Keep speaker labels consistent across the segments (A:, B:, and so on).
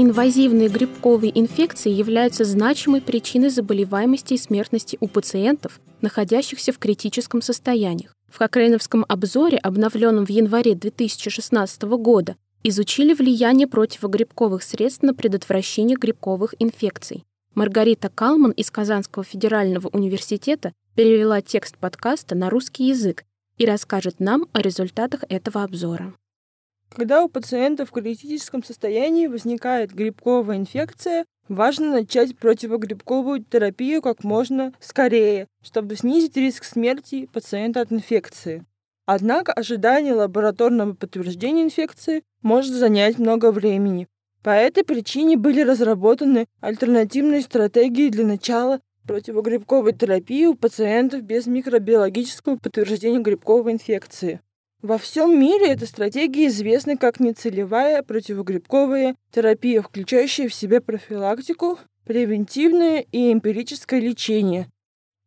A: Инвазивные грибковые инфекции являются значимой причиной заболеваемости и смертности у пациентов, находящихся в критическом состоянии. В Кокрейновском обзоре, обновленном в январе 2016 года, изучили влияние противогрибковых средств на предотвращение грибковых инфекций. Маргарита Калман из Казанского федерального университета перевела текст подкаста на русский язык и расскажет нам о результатах этого обзора.
B: Когда у пациента в критическом состоянии возникает грибковая инфекция, важно начать противогрибковую терапию как можно скорее, чтобы снизить риск смерти пациента от инфекции. Однако ожидание лабораторного подтверждения инфекции может занять много времени. По этой причине были разработаны альтернативные стратегии для начала противогрибковой терапии у пациентов без микробиологического подтверждения грибковой инфекции. Во всем мире эта стратегия известна как нецелевая противогрибковая терапия, включающая в себя профилактику, превентивное и эмпирическое лечение.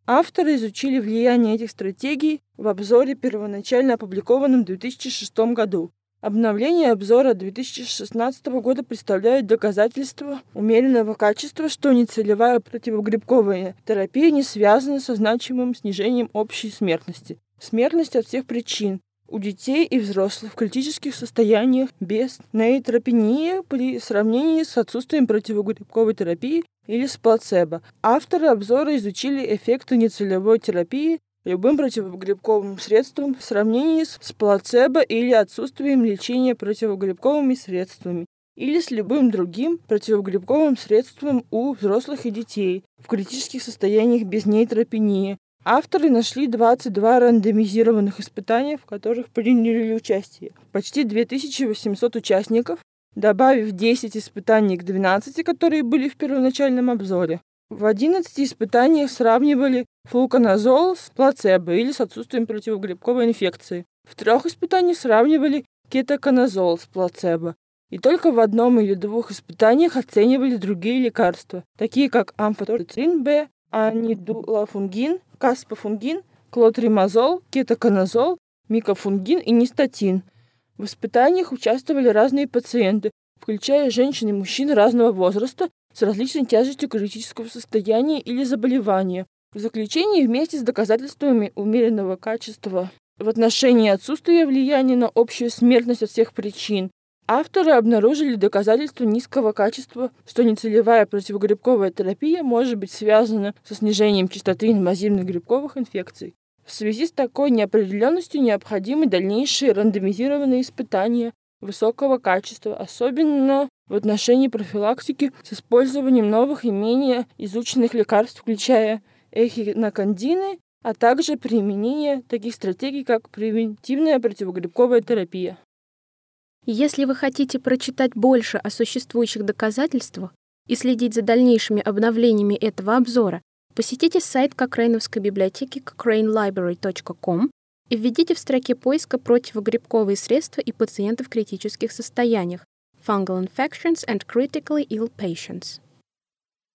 B: Авторы изучили влияние этих стратегий в обзоре, первоначально опубликованном в 2006 году. Обновление обзора 2016 года представляет доказательство умеренного качества, что нецелевая противогрибковая терапия не связана со значимым снижением общей смертности. Смертность от всех причин, у детей и взрослых в критических состояниях без нейтропении при сравнении с отсутствием противогрибковой терапии или с плацебо. Авторы обзора изучили эффекты нецелевой терапии любым противогрибковым средством в сравнении с плацебо или отсутствием лечения противогрибковыми средствами или с любым другим противогрибковым средством у взрослых и детей в критических состояниях без нейтропении, Авторы нашли 22 рандомизированных испытания, в которых приняли участие почти 2800 участников, добавив 10 испытаний к 12, которые были в первоначальном обзоре. В 11 испытаниях сравнивали флуконазол с плацебо или с отсутствием противогрибковой инфекции. В трех испытаниях сравнивали кетоконазол с плацебо. И только в одном или двух испытаниях оценивали другие лекарства, такие как амфотерицин Б, анидулафунгин, каспофунгин, клотримазол, кетоконазол, микофунгин и нистатин. В испытаниях участвовали разные пациенты, включая женщин и мужчин разного возраста с различной тяжестью критического состояния или заболевания. В заключении вместе с доказательствами умеренного качества в отношении отсутствия влияния на общую смертность от всех причин Авторы обнаружили доказательства низкого качества, что нецелевая противогрибковая терапия может быть связана со снижением частоты инвазивных грибковых инфекций. В связи с такой неопределенностью необходимы дальнейшие рандомизированные испытания высокого качества, особенно в отношении профилактики с использованием новых и менее изученных лекарств, включая эхинокандины, а также применение таких стратегий, как превентивная противогрибковая терапия.
A: Если вы хотите прочитать больше о существующих доказательствах и следить за дальнейшими обновлениями этого обзора, посетите сайт Кокрейновской библиотеки cochrane.library.com и введите в строке поиска противогрибковые средства и пациенты в критических состояниях Fungal Infections and Critically Ill Patients.